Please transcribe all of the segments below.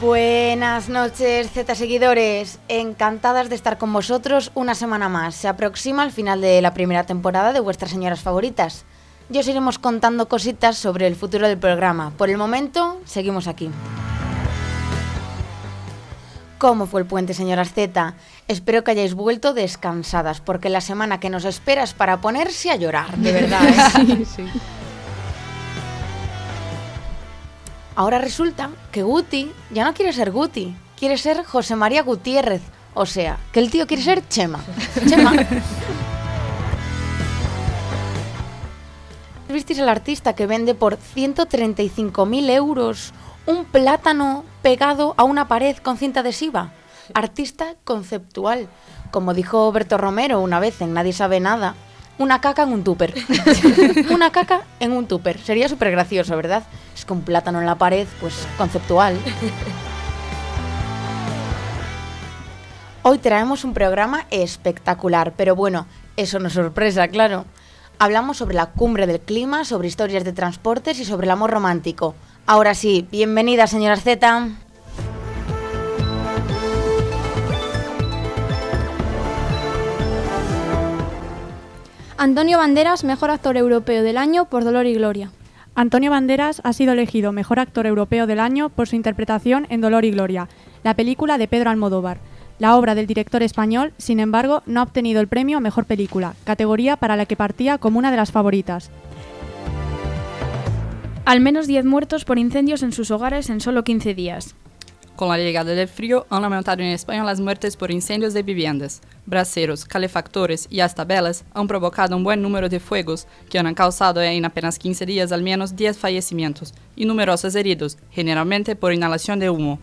Buenas noches, Z seguidores. Encantadas de estar con vosotros una semana más. Se aproxima el final de la primera temporada de vuestras señoras favoritas. Y os iremos contando cositas sobre el futuro del programa. Por el momento, seguimos aquí. ¿Cómo fue el puente, señoras Z? Espero que hayáis vuelto descansadas, porque la semana que nos espera es para ponerse a llorar, de verdad. ¿eh? Sí, sí. Ahora resulta que Guti ya no quiere ser Guti, quiere ser José María Gutiérrez. O sea, que el tío quiere ser Chema. Chema. ¿Visteis al artista que vende por 135.000 euros un plátano pegado a una pared con cinta adhesiva? Artista conceptual. Como dijo Berto Romero una vez en Nadie sabe nada, una caca en un tupper. una caca en un tupper. Sería súper gracioso, ¿verdad? Es que un plátano en la pared, pues conceptual. Hoy traemos un programa espectacular, pero bueno, eso no es sorpresa, claro. Hablamos sobre la cumbre del clima, sobre historias de transportes y sobre el amor romántico. Ahora sí, bienvenida, señora Z. Antonio Banderas, mejor actor europeo del año por Dolor y Gloria. Antonio Banderas ha sido elegido mejor actor europeo del año por su interpretación en Dolor y Gloria, la película de Pedro Almodóvar. La obra del director español, sin embargo, no ha obtenido el premio a mejor película, categoría para la que partía como una de las favoritas. Al menos 10 muertos por incendios en sus hogares en solo 15 días. Com a llegada del frío, han aumentado en España las muertes por incendios de viviendas. Braceros, calefactores y hasta velas han provocado un buen número de fuegos que han causado en apenas 15 días al menos 10 fallecimientos y numerosos heridos, generalmente por inhalación de humo.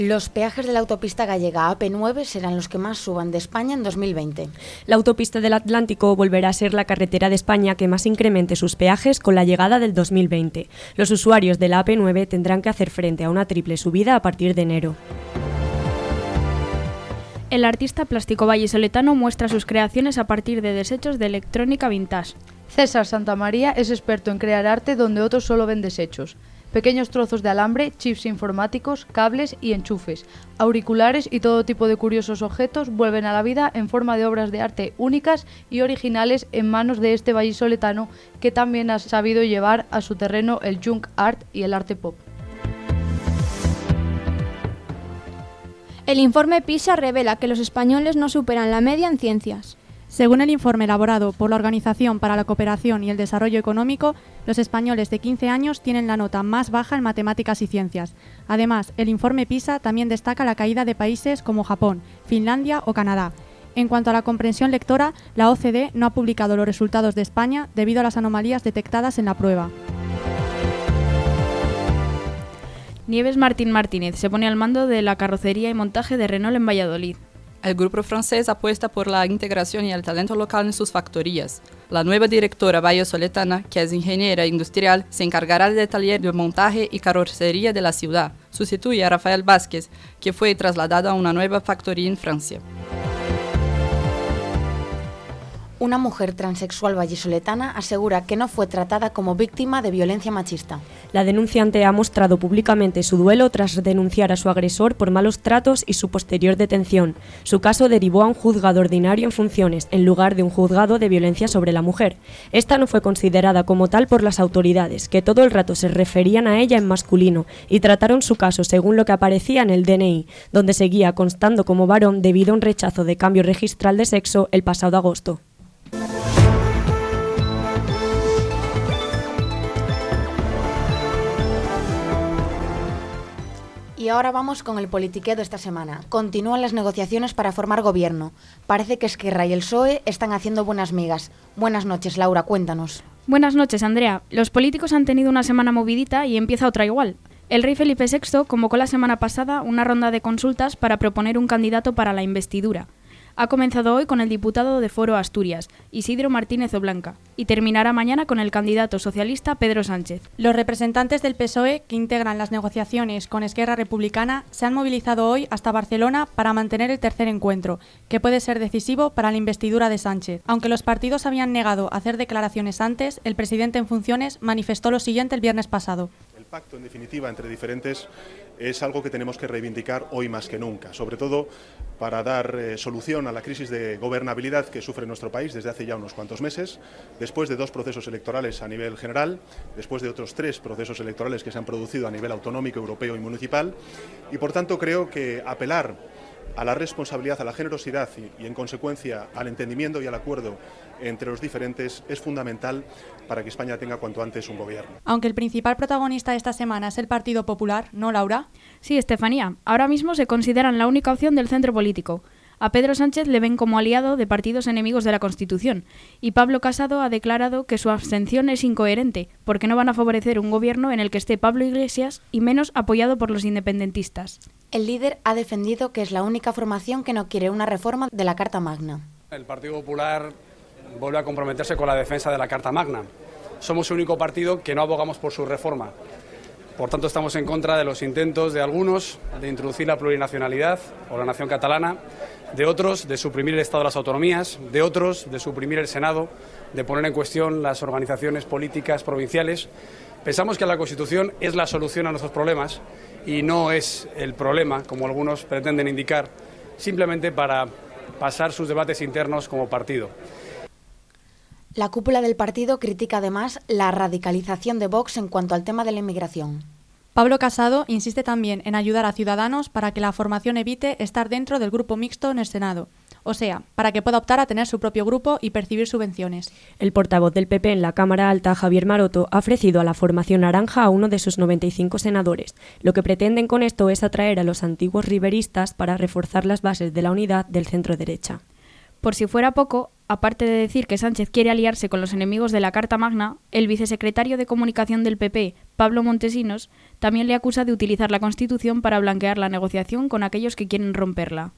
Los peajes de la autopista gallega AP9 serán los que más suban de España en 2020. La autopista del Atlántico volverá a ser la carretera de España que más incremente sus peajes con la llegada del 2020. Los usuarios de la AP9 tendrán que hacer frente a una triple subida a partir de enero. El artista plástico vallisoletano muestra sus creaciones a partir de desechos de electrónica vintage. César Santamaría es experto en crear arte donde otros solo ven desechos. Pequeños trozos de alambre, chips informáticos, cables y enchufes, auriculares y todo tipo de curiosos objetos vuelven a la vida en forma de obras de arte únicas y originales en manos de este vallisoletano que también ha sabido llevar a su terreno el junk art y el arte pop. El informe PISA revela que los españoles no superan la media en ciencias. Según el informe elaborado por la Organización para la Cooperación y el Desarrollo Económico, los españoles de 15 años tienen la nota más baja en matemáticas y ciencias. Además, el informe PISA también destaca la caída de países como Japón, Finlandia o Canadá. En cuanto a la comprensión lectora, la OCDE no ha publicado los resultados de España debido a las anomalías detectadas en la prueba. Nieves Martín Martínez se pone al mando de la carrocería y montaje de Renault en Valladolid. El grupo francés apuesta por la integración y el talento local en sus factorías. La nueva directora vallisoletana, que es ingeniera industrial, se encargará del taller de montaje y carrocería de la ciudad. Sustituye a Rafael Vázquez, que fue trasladado a una nueva factoría en Francia. Una mujer transexual vallisoletana asegura que no fue tratada como víctima de violencia machista. La denunciante ha mostrado públicamente su duelo tras denunciar a su agresor por malos tratos y su posterior detención. Su caso derivó a un juzgado ordinario en funciones, en lugar de un juzgado de violencia sobre la mujer. Esta no fue considerada como tal por las autoridades, que todo el rato se referían a ella en masculino y trataron su caso según lo que aparecía en el DNI, donde seguía constando como varón debido a un rechazo de cambio registral de sexo el pasado agosto. Y ahora vamos con el politiqueo de esta semana. Continúan las negociaciones para formar gobierno. Parece que Esquerra y el PSOE están haciendo buenas migas. Buenas noches, Laura, cuéntanos. Buenas noches, Andrea. Los políticos han tenido una semana movidita y empieza otra igual. El rey Felipe VI convocó la semana pasada una ronda de consultas para proponer un candidato para la investidura. Ha comenzado hoy con el diputado de Foro Asturias, Isidro Martínez Oblanca, y terminará mañana con el candidato socialista Pedro Sánchez. Los representantes del PSOE que integran las negociaciones con Esquerra Republicana se han movilizado hoy hasta Barcelona para mantener el tercer encuentro, que puede ser decisivo para la investidura de Sánchez. Aunque los partidos habían negado hacer declaraciones antes, el presidente en funciones manifestó lo siguiente el viernes pasado. El pacto, en definitiva, entre diferentes es algo que tenemos que reivindicar hoy más que nunca, sobre todo para dar eh, solución a la crisis de gobernabilidad que sufre nuestro país desde hace ya unos cuantos meses, después de dos procesos electorales a nivel general, después de otros tres procesos electorales que se han producido a nivel autonómico, europeo y municipal, y por tanto creo que apelar a la responsabilidad, a la generosidad y, y, en consecuencia al entendimiento y al acuerdo entre los diferentes es fundamental para que España tenga cuanto antes un gobierno. Aunque el principal protagonista de esta semana es el Partido Popular, ¿no, Laura? Sí, Estefanía. Ahora mismo se consideran la única opción del centro político. A Pedro Sánchez le ven como aliado de partidos enemigos de la Constitución y Pablo Casado ha declarado que su abstención es incoherente porque no van a favorecer un gobierno en el que esté Pablo Iglesias y menos apoyado por los independentistas. El líder ha defendido que es la única formación que no quiere una reforma de la Carta Magna. El Partido Popular vuelve a comprometerse con la defensa de la Carta Magna. Somos el único partido que no abogamos por su reforma. Por tanto, estamos en contra de los intentos de algunos de introducir la plurinacionalidad o la nación catalana, de otros de suprimir el Estado de las autonomías, de otros de suprimir el Senado, de poner en cuestión las organizaciones políticas provinciales. Pensamos que la Constitución es la solución a nuestros problemas y no es el problema, como algunos pretenden indicar, simplemente para pasar sus debates internos como partido. La cúpula del partido critica además la radicalización de Vox en cuanto al tema de la inmigración. Pablo Casado insiste también en ayudar a Ciudadanos para que la formación evite estar dentro del grupo mixto en el Senado, o sea, para que pueda optar a tener su propio grupo y percibir subvenciones. El portavoz del PP en la Cámara Alta, Javier Maroto, ha ofrecido a la formación naranja a uno de sus 95 senadores. Lo que pretenden con esto es atraer a los antiguos riveristas para reforzar las bases de la unidad del centro derecha. Por si fuera poco, aparte de decir que Sánchez quiere aliarse con los enemigos de la Carta Magna, el vicesecretario de Comunicación del PP, Pablo Montesinos, también le acusa de utilizar la Constitución para blanquear la negociación con aquellos que quieren romperla.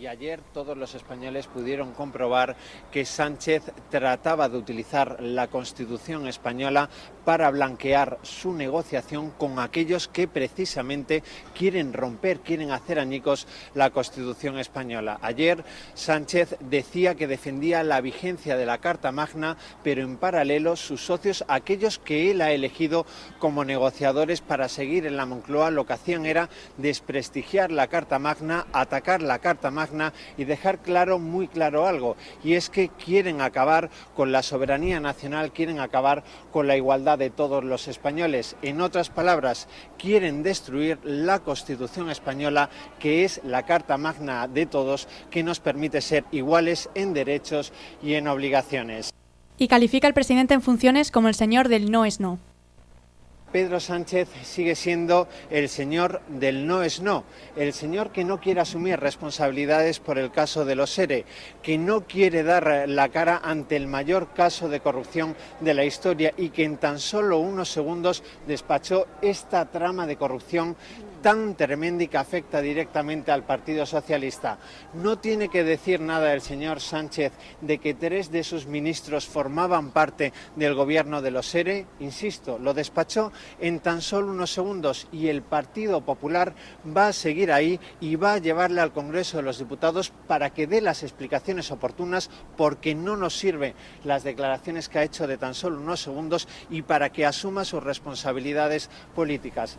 Y ayer todos los españoles pudieron comprobar que Sánchez trataba de utilizar la Constitución española para blanquear su negociación con aquellos que precisamente quieren romper, quieren hacer añicos la Constitución española. Ayer Sánchez decía que defendía la vigencia de la Carta Magna, pero en paralelo sus socios, aquellos que él ha elegido como negociadores para seguir en la Moncloa, lo que hacían era desprestigiar la Carta Magna, atacar la Carta Magna y dejar claro, muy claro algo, y es que quieren acabar con la soberanía nacional, quieren acabar con la igualdad de todos los españoles. En otras palabras, quieren destruir la Constitución española, que es la Carta Magna de todos, que nos permite ser iguales en derechos y en obligaciones. Y califica al presidente en funciones como el señor del no es no. Pedro Sánchez sigue siendo el señor del no es no, el señor que no quiere asumir responsabilidades por el caso de los ERE, que no quiere dar la cara ante el mayor caso de corrupción de la historia y que en tan solo unos segundos despachó esta trama de corrupción tan tremenda y que afecta directamente al Partido Socialista. No tiene que decir nada el señor Sánchez de que tres de sus ministros formaban parte del gobierno de los ERE, insisto, lo despachó en tan solo unos segundos y el Partido Popular va a seguir ahí y va a llevarle al Congreso de los Diputados para que dé las explicaciones oportunas porque no nos sirven las declaraciones que ha hecho de tan solo unos segundos y para que asuma sus responsabilidades políticas.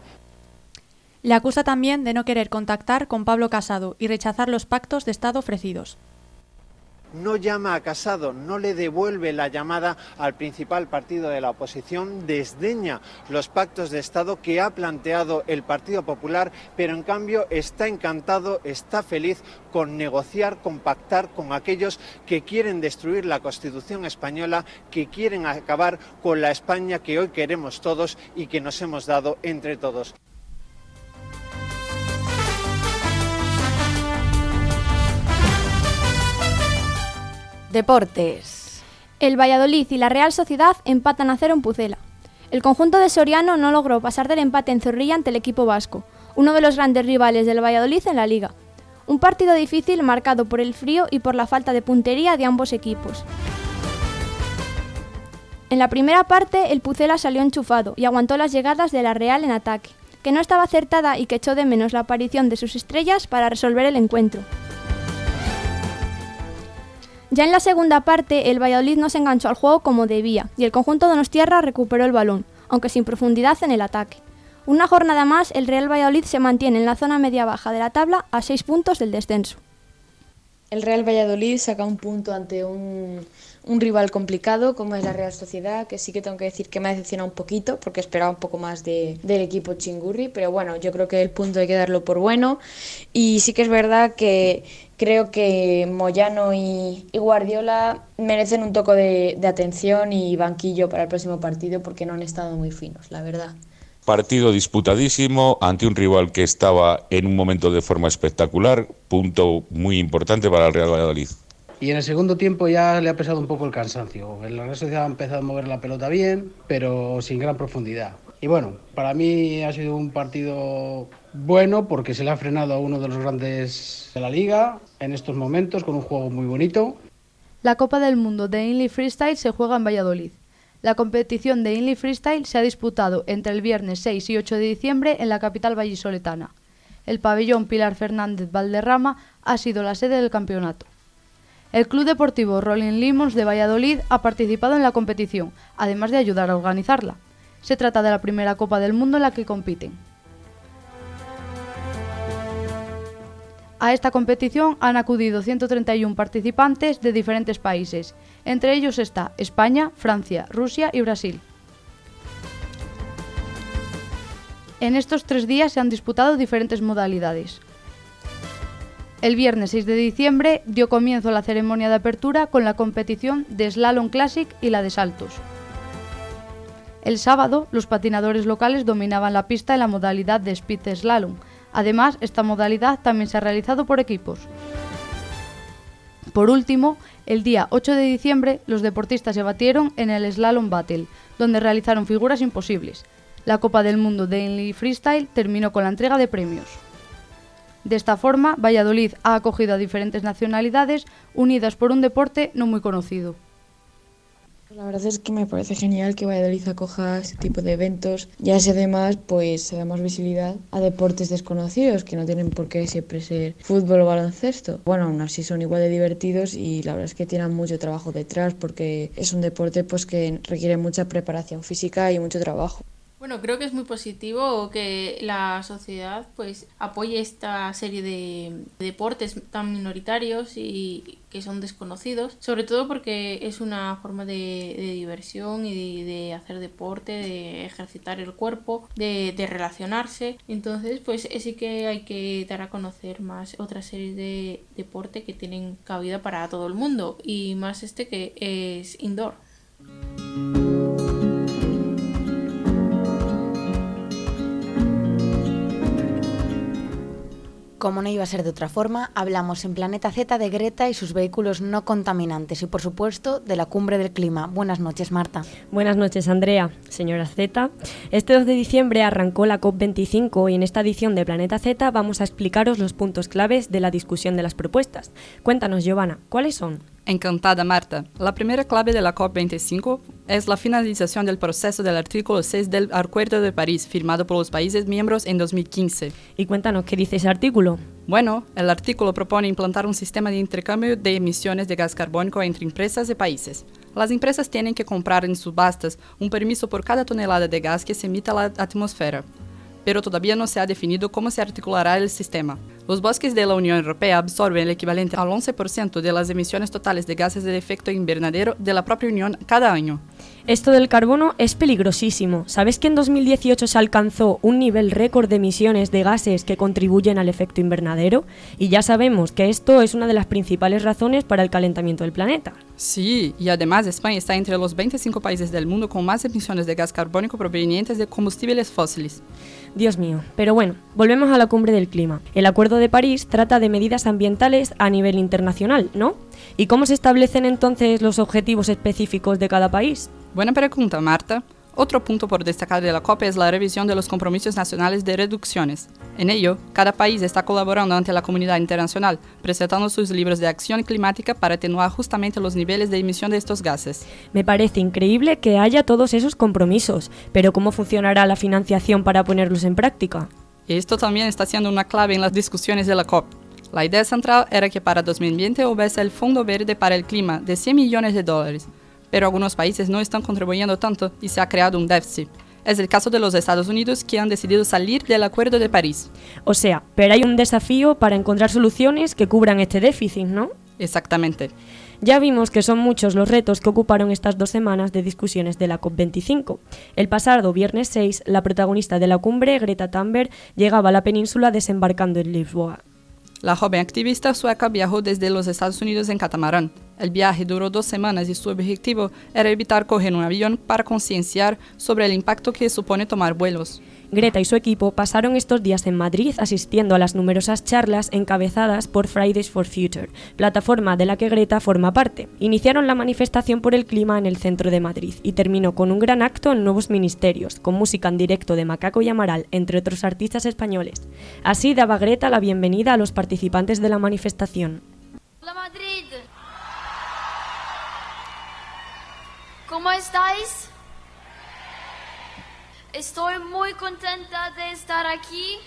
Le acusa también de no querer contactar con Pablo Casado y rechazar los pactos de Estado ofrecidos. No llama a Casado, no le devuelve la llamada al principal partido de la oposición, desdeña los pactos de Estado que ha planteado el Partido Popular, pero en cambio está encantado, está feliz con negociar, con pactar con aquellos que quieren destruir la Constitución española, que quieren acabar con la España que hoy queremos todos y que nos hemos dado entre todos. Deportes. El Valladolid y la Real Sociedad empatan a cero en Pucela. El conjunto de Soriano no logró pasar del empate en Zorrilla ante el equipo vasco, uno de los grandes rivales del Valladolid en la liga. Un partido difícil marcado por el frío y por la falta de puntería de ambos equipos. En la primera parte, el Pucela salió enchufado y aguantó las llegadas de la Real en ataque, que no estaba acertada y que echó de menos la aparición de sus estrellas para resolver el encuentro. Ya en la segunda parte, el Valladolid no se enganchó al juego como debía y el conjunto Donostierra recuperó el balón, aunque sin profundidad en el ataque. Una jornada más, el Real Valladolid se mantiene en la zona media-baja de la tabla a seis puntos del descenso. El Real Valladolid saca un punto ante un, un, rival complicado como es la Real Sociedad, que sí que tengo que decir que me ha decepcionado un poquito porque esperaba un poco más de, del equipo chingurri, pero bueno, yo creo que el punto hay que darlo por bueno y sí que es verdad que creo que Moyano y, Guardiola merecen un toque de, de atención y banquillo para el próximo partido porque no han estado muy finos, la verdad. Partido disputadísimo ante un rival que estaba en un momento de forma espectacular, punto muy importante para el Real Valladolid. Y en el segundo tiempo ya le ha pesado un poco el cansancio. La Real Sociedad ha empezado a mover la pelota bien, pero sin gran profundidad. Y bueno, para mí ha sido un partido bueno porque se le ha frenado a uno de los grandes de la liga en estos momentos con un juego muy bonito. La Copa del Mundo de Inly Freestyle se juega en Valladolid. La competición de Inly Freestyle se ha disputado entre el viernes 6 y 8 de diciembre en la capital vallisoletana. El pabellón Pilar Fernández Valderrama ha sido la sede del campeonato. El Club Deportivo Rolling Limons de Valladolid ha participado en la competición, además de ayudar a organizarla. Se trata de la primera Copa del Mundo en la que compiten. A esta competición han acudido 131 participantes de diferentes países. Entre ellos está España, Francia, Rusia y Brasil. En estos tres días se han disputado diferentes modalidades. El viernes 6 de diciembre dio comienzo la ceremonia de apertura con la competición de Slalom Classic y la de saltos. El sábado, los patinadores locales dominaban la pista en la modalidad de Speed Slalom, Además, esta modalidad también se ha realizado por equipos. Por último, el día 8 de diciembre, los deportistas se batieron en el Slalom Battle, donde realizaron figuras imposibles. La Copa del Mundo de Freestyle terminó con la entrega de premios. De esta forma, Valladolid ha acogido a diferentes nacionalidades unidas por un deporte no muy conocido. La verdad es que me parece genial que Valladolid acoja este tipo de eventos, ya si además pues se da más visibilidad a deportes desconocidos que no tienen por qué siempre ser fútbol o baloncesto. Bueno, aún así son igual de divertidos y la verdad es que tienen mucho trabajo detrás porque es un deporte pues que requiere mucha preparación física y mucho trabajo. Bueno, creo que es muy positivo que la sociedad pues apoye esta serie de deportes tan minoritarios y que son desconocidos, sobre todo porque es una forma de, de diversión y de, de, hacer deporte, de ejercitar el cuerpo, de, de, relacionarse. Entonces, pues sí que hay que dar a conocer más otras series de deporte que tienen cabida para todo el mundo y más este que es indoor. Como no iba a ser de otra forma, hablamos en Planeta Z de Greta y sus vehículos no contaminantes y, por supuesto, de la cumbre del clima. Buenas noches, Marta. Buenas noches, Andrea. Señora Z, este 2 de diciembre arrancó la COP25 y en esta edición de Planeta Z vamos a explicaros los puntos claves de la discusión de las propuestas. Cuéntanos, Giovanna, ¿cuáles son? Encantada, Marta. La primera clave de la COP25 es la finalización del proceso del artículo 6 del Acuerdo de París, firmado por los países miembros en 2015. Y cuéntanos, ¿qué dice ese artículo? Bueno, el artículo propone implantar un sistema de intercambio de emisiones de gas carbónico entre empresas y países. Las empresas tienen que comprar en subastas un permiso por cada tonelada de gas que se emite a la atmósfera pero todavía no se ha definido cómo se articulará el sistema. Los bosques de la Unión Europea absorben el equivalente al 11% de las emisiones totales de gases de efecto invernadero de la propia Unión cada año. Esto del carbono es peligrosísimo. ¿Sabes que en 2018 se alcanzó un nivel récord de emisiones de gases que contribuyen al efecto invernadero? Y ya sabemos que esto es una de las principales razones para el calentamiento del planeta. Sí, y además España está entre los 25 países del mundo con más emisiones de gas carbónico provenientes de combustibles fósiles. Dios mío. Pero bueno, volvemos a la cumbre del clima. El Acuerdo de París trata de medidas ambientales a nivel internacional, ¿no? ¿Y cómo se establecen entonces los objetivos específicos de cada país? Buena pregunta, Marta. Otro punto por destacar de la COP es la revisión de los compromisos nacionales de reducciones. En ello, cada país está colaborando ante la comunidad internacional, presentando sus libros de acción climática para atenuar justamente los niveles de emisión de estos gases. Me parece increíble que haya todos esos compromisos, pero ¿cómo funcionará la financiación para ponerlos en práctica? Esto también está siendo una clave en las discusiones de la COP. La idea central era que para 2020 hubiese el Fondo Verde para el Clima de 100 millones de dólares, pero algunos países no están contribuyendo tanto y se ha creado un déficit. Es el caso de los Estados Unidos que han decidido salir del Acuerdo de París. O sea, pero hay un desafío para encontrar soluciones que cubran este déficit, ¿no? Exactamente. Ya vimos que son muchos los retos que ocuparon estas dos semanas de discusiones de la COP25. El pasado viernes 6, la protagonista de la cumbre, Greta Thunberg, llegaba a la península desembarcando en Lisboa. La joven activista sueca viajó desde los Estados Unidos en catamarán. El viaje duró dos semanas y su objetivo era evitar coger un avión para concienciar sobre el impacto que supone tomar vuelos. Greta y su equipo pasaron estos días en Madrid asistiendo a las numerosas charlas encabezadas por Fridays for Future, plataforma de la que Greta forma parte. Iniciaron la manifestación por el clima en el centro de Madrid y terminó con un gran acto en Nuevos Ministerios, con música en directo de Macaco y Amaral, entre otros artistas españoles. Así daba Greta la bienvenida a los participantes de la manifestación. Hola Madrid. ¿Cómo estáis? Estoy muy contenta de estar aquí.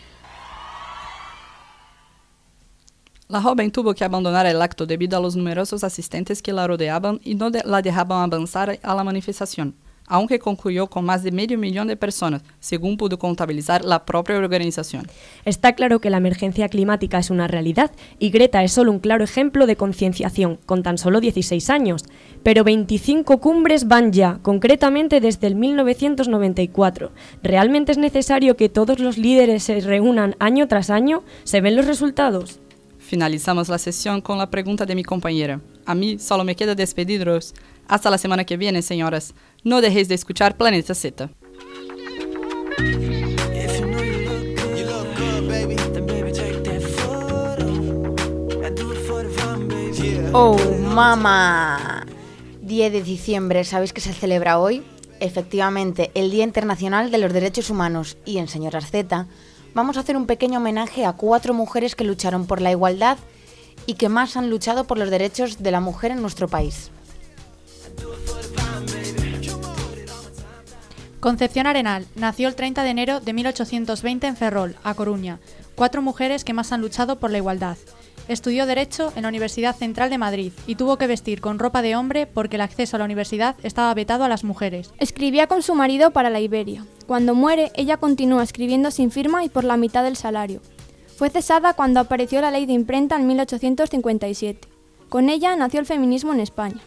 La joven tuvo que abandonar el acto debido a los numerosos asistentes que la rodeaban y no la dejaban avanzar a la manifestación, aunque concluyó con más de medio millón de personas, según pudo contabilizar la propia organización. Está claro que la emergencia climática es una realidad y Greta es solo un claro ejemplo de concienciación, con tan solo 16 años. Pero 25 cumbres van ya, concretamente desde el 1994. ¿Realmente es necesario que todos los líderes se reúnan año tras año? ¿Se ven los resultados? Finalizamos la sesión con la pregunta de mi compañera. A mí solo me queda despediros. Hasta la semana que viene, señoras. No dejéis de escuchar Planeta Z. Oh, mamá. 10 de diciembre, ¿sabéis que se celebra hoy? Efectivamente, el Día Internacional de los Derechos Humanos. Y en Señoras Z vamos a hacer un pequeño homenaje a cuatro mujeres que lucharon por la igualdad y que más han luchado por los derechos de la mujer en nuestro país. Concepción Arenal nació el 30 de enero de 1820 en Ferrol, A Coruña. Cuatro mujeres que más han luchado por la igualdad. Estudió Derecho en la Universidad Central de Madrid y tuvo que vestir con ropa de hombre porque el acceso a la universidad estaba vetado a las mujeres. Escribía con su marido para la Iberia. Cuando muere, ella continúa escribiendo sin firma y por la mitad del salario. Fue cesada cuando apareció la ley de imprenta en 1857. Con ella nació el feminismo en España.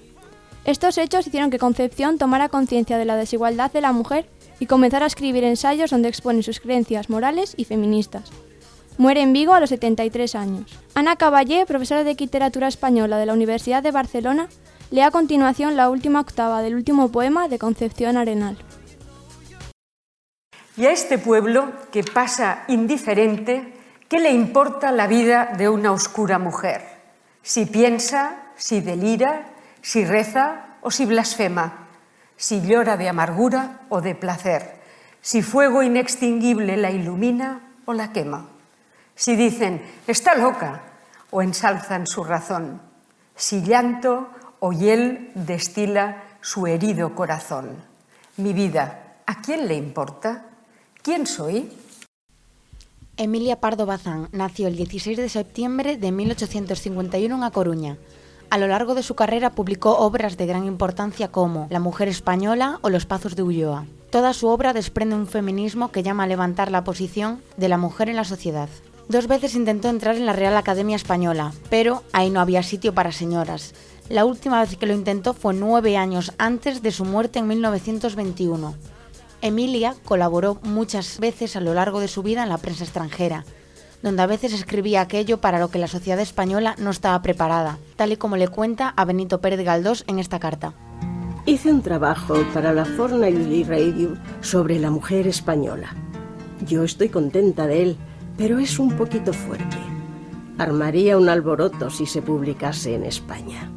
Estos hechos hicieron que Concepción tomara conciencia de la desigualdad de la mujer y comenzara a escribir ensayos donde expone sus creencias morales y feministas. Muere en Vigo a los 73 años. Ana Caballé, profesora de literatura española de la Universidad de Barcelona, lee a continuación la última octava del último poema de Concepción Arenal. Y a este pueblo que pasa indiferente, ¿qué le importa la vida de una oscura mujer? Si piensa, si delira, si reza o si blasfema, si llora de amargura o de placer, si fuego inextinguible la ilumina o la quema, si dicen está loca o ensalzan su razón, si llanto o hiel destila su herido corazón. Mi vida, ¿a quién le importa? ¿Quién soy? Emilia Pardo Bazán nació el 16 de septiembre de 1851 en A Coruña. A lo largo de su carrera publicó obras de gran importancia como La mujer española o Los pazos de Ulloa. Toda su obra desprende un feminismo que llama a levantar la posición de la mujer en la sociedad. Dos veces intentó entrar en la Real Academia Española, pero ahí no había sitio para señoras. La última vez que lo intentó fue nueve años antes de su muerte en 1921. Emilia colaboró muchas veces a lo largo de su vida en la prensa extranjera, donde a veces escribía aquello para lo que la sociedad española no estaba preparada, tal y como le cuenta a Benito Pérez Galdós en esta carta. Hice un trabajo para la Fortnightly Radio sobre la mujer española. Yo estoy contenta de él, pero es un poquito fuerte. Armaría un alboroto si se publicase en España.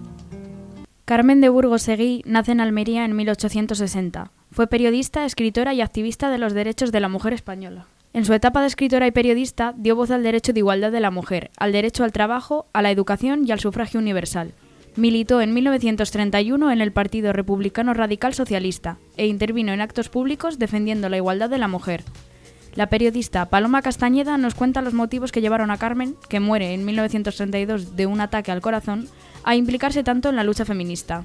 Carmen de Burgos Seguí nace en Almería en 1860. Fue periodista, escritora y activista de los derechos de la mujer española. En su etapa de escritora y periodista dio voz al derecho de igualdad de la mujer, al derecho al trabajo, a la educación y al sufragio universal. Militó en 1931 en el Partido Republicano Radical Socialista e intervino en actos públicos defendiendo la igualdad de la mujer. La periodista Paloma Castañeda nos cuenta los motivos que llevaron a Carmen, que muere en 1932 de un ataque al corazón, a implicarse tanto en la lucha feminista.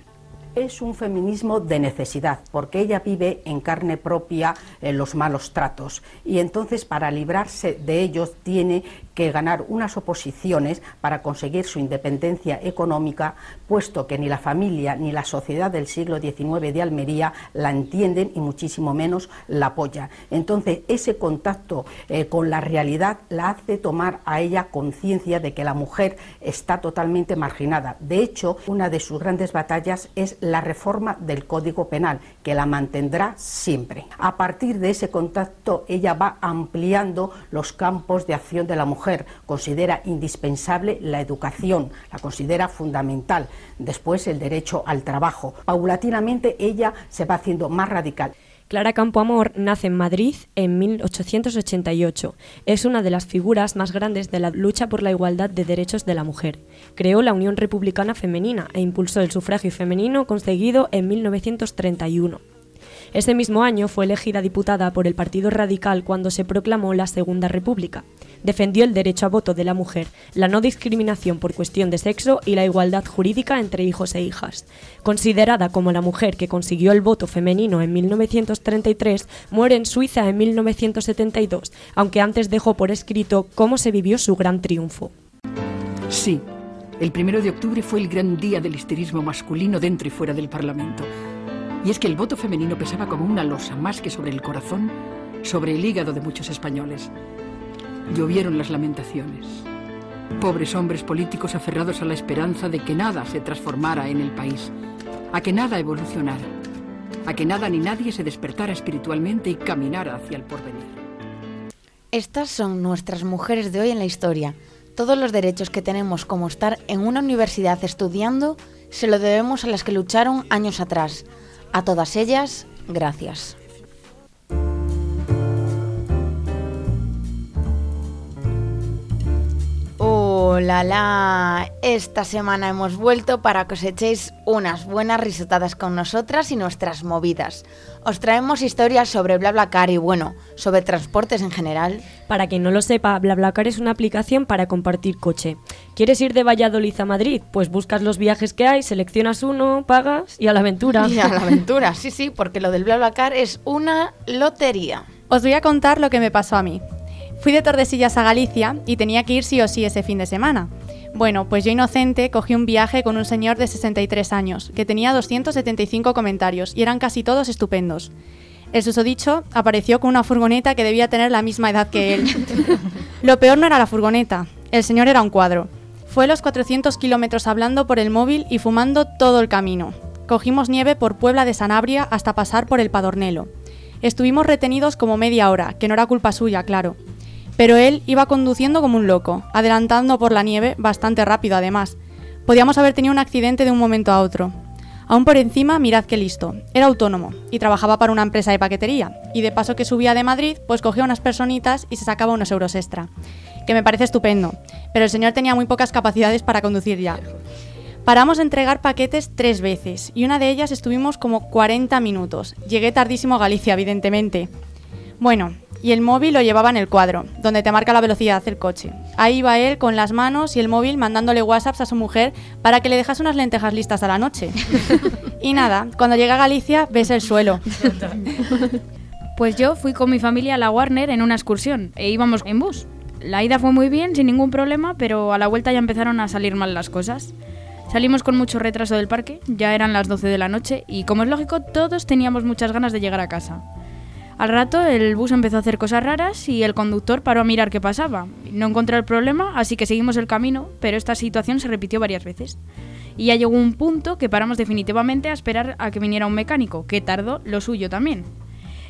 Es un feminismo de necesidad, porque ella vive en carne propia los malos tratos y entonces para librarse de ellos tiene que ganar unas oposiciones para conseguir su independencia económica, puesto que ni la familia ni la sociedad del siglo XIX de Almería la entienden y muchísimo menos la apoyan. Entonces, ese contacto eh, con la realidad la hace tomar a ella conciencia de que la mujer está totalmente marginada. De hecho, una de sus grandes batallas es la reforma del Código Penal, que la mantendrá siempre. A partir de ese contacto, ella va ampliando los campos de acción de la mujer, considera indispensable la educación, la considera fundamental, después el derecho al trabajo. Paulatinamente ella se va haciendo más radical. Clara Campoamor nace en Madrid en 1888. Es una de las figuras más grandes de la lucha por la igualdad de derechos de la mujer. Creó la Unión Republicana Femenina e impulsó el sufragio femenino conseguido en 1931. Ese mismo año fue elegida diputada por el Partido Radical cuando se proclamó la Segunda República. Defendió el derecho a voto de la mujer, la no discriminación por cuestión de sexo y la igualdad jurídica entre hijos e hijas. Considerada como la mujer que consiguió el voto femenino en 1933, muere en Suiza en 1972, aunque antes dejó por escrito cómo se vivió su gran triunfo. Sí, el primero de octubre fue el gran día del histerismo masculino dentro y fuera del Parlamento. Y es que el voto femenino pesaba como una losa más que sobre el corazón, sobre el hígado de muchos españoles. Llovieron las lamentaciones. Pobres hombres políticos aferrados a la esperanza de que nada se transformara en el país, a que nada evolucionara, a que nada ni nadie se despertara espiritualmente y caminara hacia el porvenir. Estas son nuestras mujeres de hoy en la historia. Todos los derechos que tenemos como estar en una universidad estudiando se lo debemos a las que lucharon años atrás. A todas ellas, gracias. Hola, la. Esta semana hemos vuelto para que os echéis unas buenas risotadas con nosotras y nuestras movidas. Os traemos historias sobre BlaBlaCar y bueno, sobre transportes en general. Para quien no lo sepa, BlaBlaCar es una aplicación para compartir coche. ¿Quieres ir de Valladolid a Madrid? Pues buscas los viajes que hay, seleccionas uno, pagas y a la aventura. Y a la aventura, sí, sí, porque lo del BlaBlaCar es una lotería. Os voy a contar lo que me pasó a mí. Fui de Tordesillas a Galicia y tenía que ir sí o sí ese fin de semana. Bueno, pues yo inocente cogí un viaje con un señor de 63 años, que tenía 275 comentarios y eran casi todos estupendos. El susodicho apareció con una furgoneta que debía tener la misma edad que él. Lo peor no era la furgoneta, el señor era un cuadro. Fue los 400 kilómetros hablando por el móvil y fumando todo el camino. Cogimos nieve por Puebla de Sanabria hasta pasar por el Padornelo. Estuvimos retenidos como media hora, que no era culpa suya, claro. Pero él iba conduciendo como un loco, adelantando por la nieve bastante rápido además. Podíamos haber tenido un accidente de un momento a otro. Aún por encima, mirad qué listo. Era autónomo y trabajaba para una empresa de paquetería. Y de paso que subía de Madrid, pues cogía unas personitas y se sacaba unos euros extra. Que me parece estupendo. Pero el señor tenía muy pocas capacidades para conducir ya. Paramos a entregar paquetes tres veces y una de ellas estuvimos como 40 minutos. Llegué tardísimo a Galicia, evidentemente. Bueno, y el móvil lo llevaba en el cuadro, donde te marca la velocidad del coche. Ahí iba él con las manos y el móvil mandándole WhatsApps a su mujer para que le dejase unas lentejas listas a la noche. y nada, cuando llega a Galicia ves el suelo. Pues yo fui con mi familia a la Warner en una excursión e íbamos en bus. La ida fue muy bien, sin ningún problema, pero a la vuelta ya empezaron a salir mal las cosas. Salimos con mucho retraso del parque, ya eran las 12 de la noche y como es lógico todos teníamos muchas ganas de llegar a casa. Al rato el bus empezó a hacer cosas raras y el conductor paró a mirar qué pasaba. No encontró el problema, así que seguimos el camino, pero esta situación se repitió varias veces. Y ya llegó un punto que paramos definitivamente a esperar a que viniera un mecánico, que tardó lo suyo también.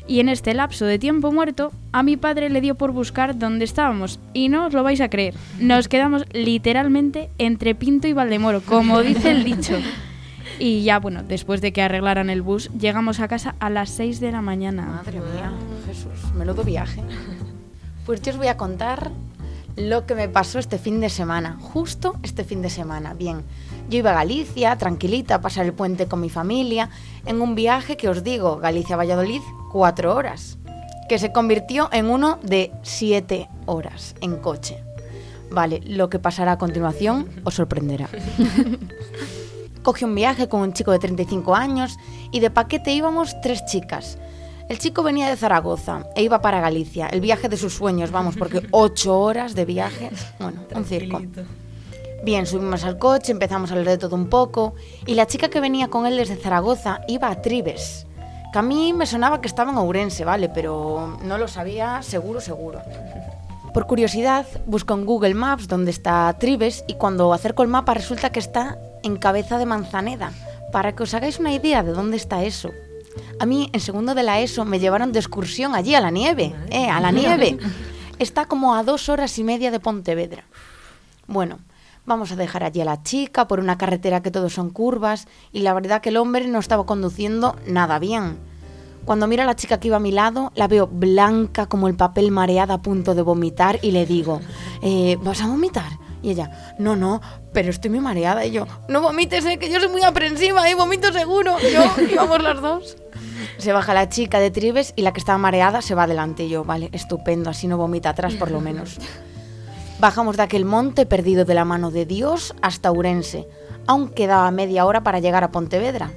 Y en este lapso de tiempo muerto, a mi padre le dio por buscar dónde estábamos. Y no os lo vais a creer, nos quedamos literalmente entre Pinto y Valdemoro, como dice el dicho. Y ya, bueno, después de que arreglaran el bus, llegamos a casa a las 6 de la mañana. Madre mía, Jesús, menudo viaje. Pues yo os voy a contar lo que me pasó este fin de semana, justo este fin de semana. Bien, yo iba a Galicia, tranquilita, a pasar el puente con mi familia, en un viaje que os digo, Galicia-Valladolid, cuatro horas, que se convirtió en uno de siete horas en coche. Vale, lo que pasará a continuación os sorprenderá. Cogí un viaje con un chico de 35 años y de paquete íbamos tres chicas. El chico venía de Zaragoza e iba para Galicia, el viaje de sus sueños, vamos, porque ocho horas de viaje, bueno, un circo. Bien, subimos al coche, empezamos a hablar de todo un poco y la chica que venía con él desde Zaragoza iba a Tribes, que a mí me sonaba que estaba en Ourense, ¿vale? Pero no lo sabía seguro, seguro. Por curiosidad, busco en Google Maps dónde está Tribes y cuando acerco el mapa resulta que está en Cabeza de Manzaneda. Para que os hagáis una idea de dónde está eso. A mí, en segundo de la ESO, me llevaron de excursión allí a la nieve. ¿Eh? A la nieve. Está como a dos horas y media de Pontevedra. Bueno, vamos a dejar allí a la chica por una carretera que todos son curvas y la verdad que el hombre no estaba conduciendo nada bien. Cuando miro a la chica que iba a mi lado, la veo blanca como el papel mareada a punto de vomitar y le digo, eh, ¿vas a vomitar? Y ella, no, no, pero estoy muy mareada. Y yo, no vomites, eh, que yo soy muy aprensiva y vomito seguro. Yo, íbamos las dos. Se baja la chica de Tribes y la que estaba mareada se va adelante. Y yo, vale, estupendo, así no vomita atrás por lo menos. Bajamos de aquel monte perdido de la mano de Dios hasta Urense. Aún quedaba media hora para llegar a Pontevedra.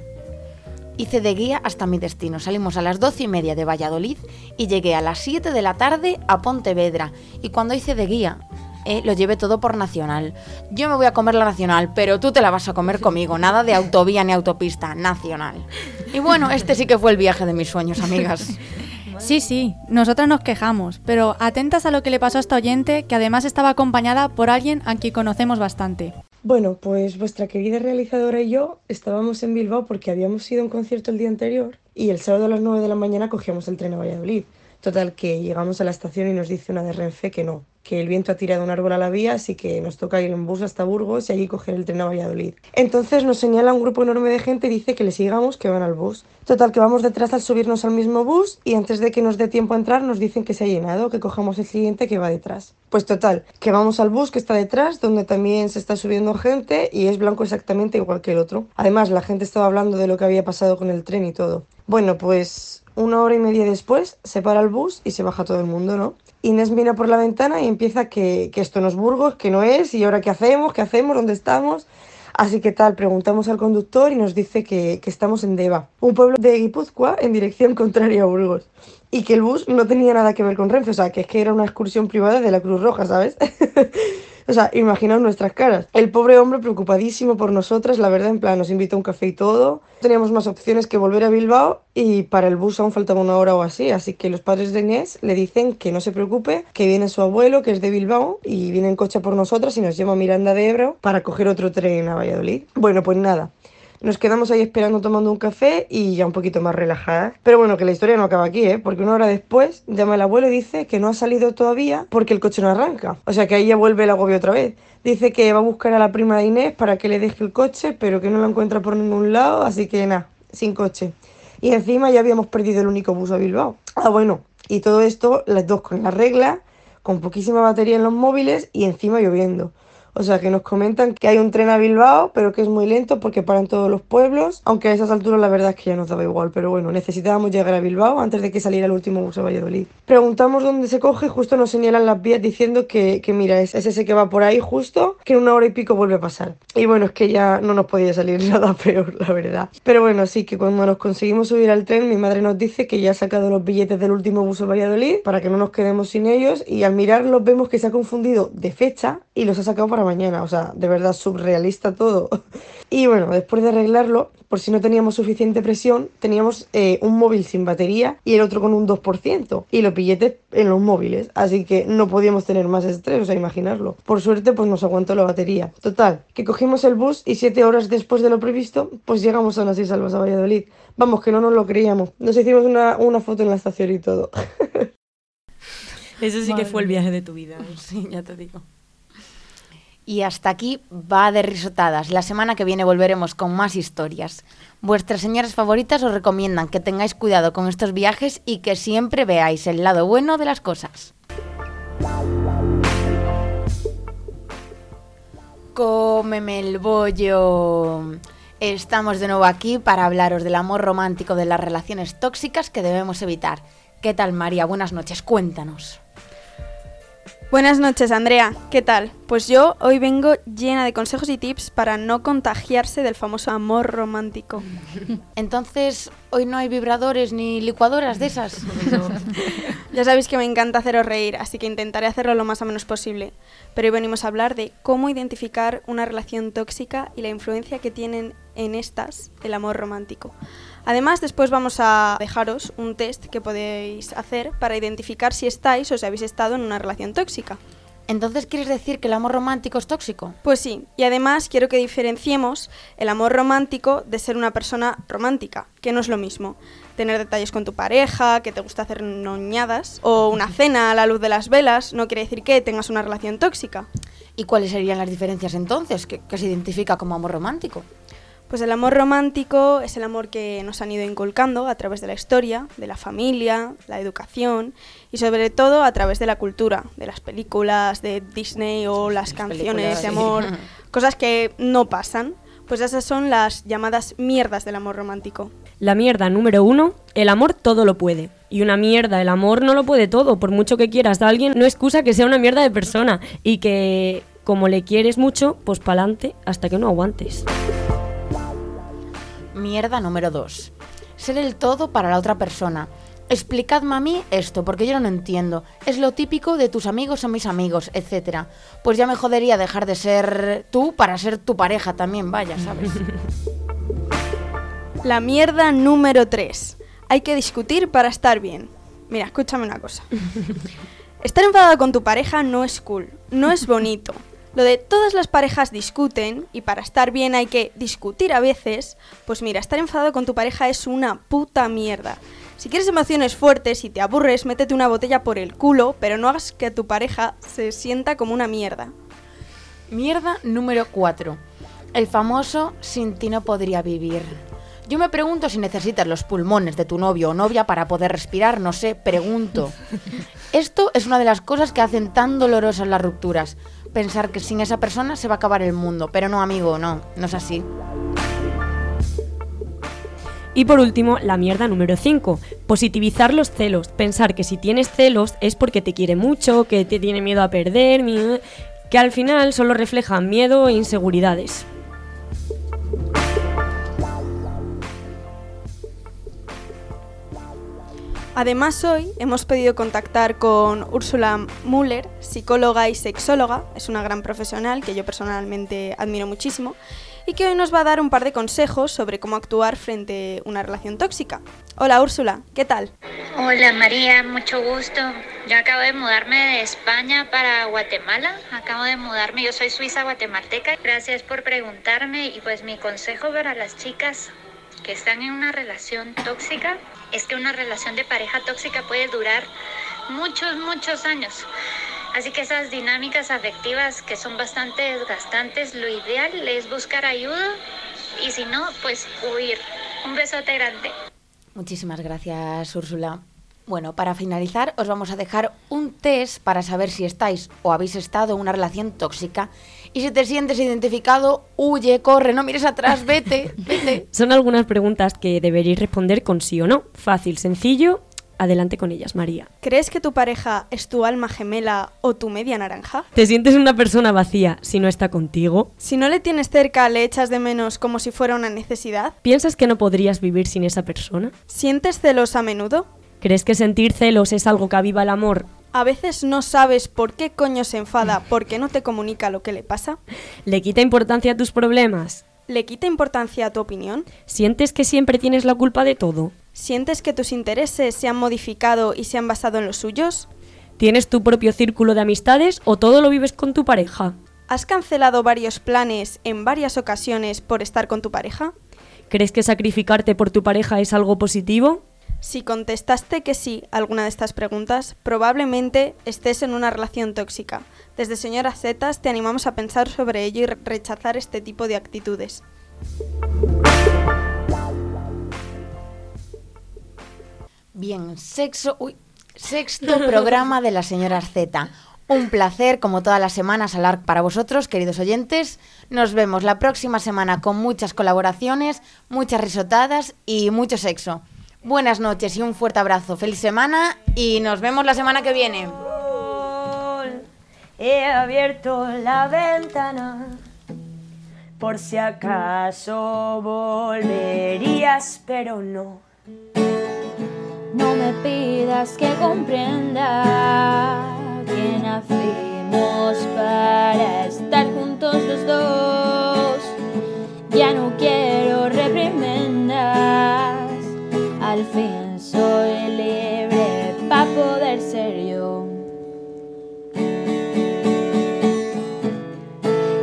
Hice de guía hasta mi destino. Salimos a las doce y media de Valladolid y llegué a las 7 de la tarde a Pontevedra. Y cuando hice de guía, eh, lo llevé todo por nacional. Yo me voy a comer la nacional, pero tú te la vas a comer conmigo. Nada de autovía ni autopista, nacional. Y bueno, este sí que fue el viaje de mis sueños, amigas. Sí, sí, nosotras nos quejamos, pero atentas a lo que le pasó a esta oyente, que además estaba acompañada por alguien a quien conocemos bastante. Bueno, pues vuestra querida realizadora y yo estábamos en Bilbao porque habíamos ido a un concierto el día anterior y el sábado a las 9 de la mañana cogíamos el tren a Valladolid. Total, que llegamos a la estación y nos dice una de Renfe que no, que el viento ha tirado un árbol a la vía, así que nos toca ir en bus hasta Burgos y allí coger el tren a Valladolid. Entonces nos señala un grupo enorme de gente y dice que le sigamos, que van al bus. Total, que vamos detrás al subirnos al mismo bus y antes de que nos dé tiempo a entrar nos dicen que se ha llenado, que cojamos el siguiente que va detrás. Pues total, que vamos al bus que está detrás, donde también se está subiendo gente y es blanco exactamente igual que el otro. Además, la gente estaba hablando de lo que había pasado con el tren y todo. Bueno, pues una hora y media después se para el bus y se baja todo el mundo, ¿no? Inés mira por la ventana y empieza que, que esto no es Burgos, que no es, y ahora qué hacemos, qué hacemos, dónde estamos. Así que tal, preguntamos al conductor y nos dice que, que estamos en Deva, un pueblo de Guipúzcoa en dirección contraria a Burgos. Y que el bus no tenía nada que ver con Renfe, o sea, que es que era una excursión privada de la Cruz Roja, ¿sabes? O sea, imaginaos nuestras caras. El pobre hombre preocupadísimo por nosotras, la verdad, en plan, nos invitó a un café y todo. Teníamos más opciones que volver a Bilbao y para el bus aún faltaba una hora o así, así que los padres de Inés le dicen que no se preocupe, que viene su abuelo, que es de Bilbao, y viene en coche por nosotras y nos lleva a Miranda de Ebro para coger otro tren a Valladolid. Bueno, pues nada. Nos quedamos ahí esperando tomando un café y ya un poquito más relajadas. Pero bueno, que la historia no acaba aquí, ¿eh? Porque una hora después llama el abuelo y dice que no ha salido todavía porque el coche no arranca. O sea que ahí ya vuelve el agobio otra vez. Dice que va a buscar a la prima de Inés para que le deje el coche, pero que no lo encuentra por ningún lado, así que nada, sin coche. Y encima ya habíamos perdido el único bus a Bilbao. Ah, bueno, y todo esto, las dos con la regla, con poquísima batería en los móviles y encima lloviendo. O sea que nos comentan que hay un tren a Bilbao, pero que es muy lento porque paran todos los pueblos. Aunque a esas alturas la verdad es que ya nos daba igual. Pero bueno, necesitábamos llegar a Bilbao antes de que saliera el último bus a Valladolid. Preguntamos dónde se coge, justo nos señalan las vías diciendo que, que mira, es, es ese que va por ahí justo, que en una hora y pico vuelve a pasar. Y bueno, es que ya no nos podía salir nada peor, la verdad. Pero bueno, sí que cuando nos conseguimos subir al tren, mi madre nos dice que ya ha sacado los billetes del último bus a Valladolid para que no nos quedemos sin ellos. Y al mirarlos vemos que se ha confundido de fecha y los ha sacado para mañana, o sea, de verdad surrealista todo. Y bueno, después de arreglarlo, por si no teníamos suficiente presión, teníamos eh, un móvil sin batería y el otro con un 2%, y los billetes en los móviles, así que no podíamos tener más estrés, o sea, imaginarlo. Por suerte, pues nos aguantó la batería. Total, que cogimos el bus y siete horas después de lo previsto, pues llegamos a las salvas a Valladolid. Vamos, que no nos lo creíamos. Nos hicimos una, una foto en la estación y todo. Eso sí que fue el viaje de tu vida. Sí, ya te digo. Y hasta aquí va de risotadas. La semana que viene volveremos con más historias. Vuestras señoras favoritas os recomiendan que tengáis cuidado con estos viajes y que siempre veáis el lado bueno de las cosas. Cómeme el bollo. Estamos de nuevo aquí para hablaros del amor romántico de las relaciones tóxicas que debemos evitar. ¿Qué tal María? Buenas noches, cuéntanos. Buenas noches, Andrea. ¿Qué tal? Pues yo hoy vengo llena de consejos y tips para no contagiarse del famoso amor romántico. Entonces, hoy no hay vibradores ni licuadoras de esas. ya sabéis que me encanta haceros reír, así que intentaré hacerlo lo más o menos posible. Pero hoy venimos a hablar de cómo identificar una relación tóxica y la influencia que tienen en estas el amor romántico. Además, después vamos a dejaros un test que podéis hacer para identificar si estáis o si habéis estado en una relación tóxica. Entonces, ¿quieres decir que el amor romántico es tóxico? Pues sí, y además quiero que diferenciemos el amor romántico de ser una persona romántica, que no es lo mismo. Tener detalles con tu pareja, que te gusta hacer noñadas, o una cena a la luz de las velas, no quiere decir que tengas una relación tóxica. ¿Y cuáles serían las diferencias entonces que, que se identifica como amor romántico? Pues el amor romántico es el amor que nos han ido inculcando a través de la historia, de la familia, la educación y sobre todo a través de la cultura, de las películas de Disney o las, canciones de amor, cosas que no pasan. Pues esas son las llamadas mierdas del amor romántico. La mierda número uno, el amor todo lo puede. Y una mierda, el amor no lo puede todo. Por mucho que quieras a alguien, no excusa que sea una mierda de persona. Y que como le quieres mucho, pues pa'lante hasta que no aguantes. Mierda número 2. Ser el todo para la otra persona. Explicadme a mí esto, porque yo no lo entiendo. Es lo típico de tus amigos son mis amigos, etc. Pues ya me jodería dejar de ser tú para ser tu pareja también, vaya, ¿sabes? La mierda número 3. Hay que discutir para estar bien. Mira, escúchame una cosa. Estar enfadado con tu pareja no es cool, no es bonito. Lo de todas las parejas discuten y para estar bien hay que discutir a veces, pues mira, estar enfadado con tu pareja es una puta mierda. Si quieres emociones fuertes y te aburres, métete una botella por el culo, pero no hagas que tu pareja se sienta como una mierda. Mierda número 4. El famoso sin ti no podría vivir. Yo me pregunto si necesitas los pulmones de tu novio o novia para poder respirar, no sé, pregunto. Esto es una de las cosas que hacen tan dolorosas las rupturas pensar que sin esa persona se va a acabar el mundo. Pero no, amigo, no, no es así. Y por último, la mierda número 5, positivizar los celos. Pensar que si tienes celos es porque te quiere mucho, que te tiene miedo a perder, que al final solo reflejan miedo e inseguridades. Además, hoy hemos podido contactar con Úrsula Müller, psicóloga y sexóloga, es una gran profesional que yo personalmente admiro muchísimo, y que hoy nos va a dar un par de consejos sobre cómo actuar frente a una relación tóxica. Hola Úrsula, ¿qué tal? Hola María, mucho gusto. Yo acabo de mudarme de España para Guatemala, acabo de mudarme, yo soy suiza guatemalteca. Gracias por preguntarme y pues mi consejo para las chicas que están en una relación tóxica es que una relación de pareja tóxica puede durar muchos, muchos años. Así que esas dinámicas afectivas que son bastante desgastantes, lo ideal es buscar ayuda y si no, pues huir. Un besote grande. Muchísimas gracias, Úrsula. Bueno, para finalizar, os vamos a dejar un test para saber si estáis o habéis estado en una relación tóxica. Y si te sientes identificado, huye, corre, no mires atrás, vete, vete. Son algunas preguntas que deberéis responder con sí o no. Fácil, sencillo. Adelante con ellas, María. ¿Crees que tu pareja es tu alma gemela o tu media naranja? ¿Te sientes una persona vacía si no está contigo? Si no le tienes cerca, ¿le echas de menos como si fuera una necesidad? ¿Piensas que no podrías vivir sin esa persona? ¿Sientes celos a menudo? ¿Crees que sentir celos es algo que aviva el amor? A veces no sabes por qué coño se enfada porque no te comunica lo que le pasa. ¿Le quita importancia a tus problemas? ¿Le quita importancia a tu opinión? ¿Sientes que siempre tienes la culpa de todo? ¿Sientes que tus intereses se han modificado y se han basado en los suyos? ¿Tienes tu propio círculo de amistades o todo lo vives con tu pareja? ¿Has cancelado varios planes en varias ocasiones por estar con tu pareja? ¿Crees que sacrificarte por tu pareja es algo positivo? Si contestaste que sí a alguna de estas preguntas, probablemente estés en una relación tóxica. Desde Señoras Zetas te animamos a pensar sobre ello y re- rechazar este tipo de actitudes. Bien, sexo, uy, sexto programa de las señoras Z. Un placer, como todas las semanas, hablar para vosotros, queridos oyentes. Nos vemos la próxima semana con muchas colaboraciones, muchas risotadas y mucho sexo. Buenas noches y un fuerte abrazo. Feliz semana y nos vemos la semana que viene. He abierto la ventana por si acaso volverías, pero no. No me pidas que comprenda que nacimos para estar juntos los dos. Ya no quiero reprimendas, al fin soy libre para poder ser yo.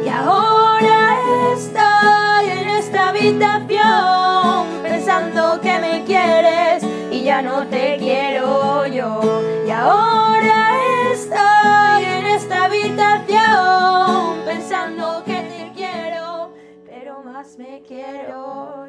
Y ahora estoy en esta habitación pensando que me quieres y ya no te quiero yo. Y ahora estoy en esta habitación pensando que te quiero, pero más me quiero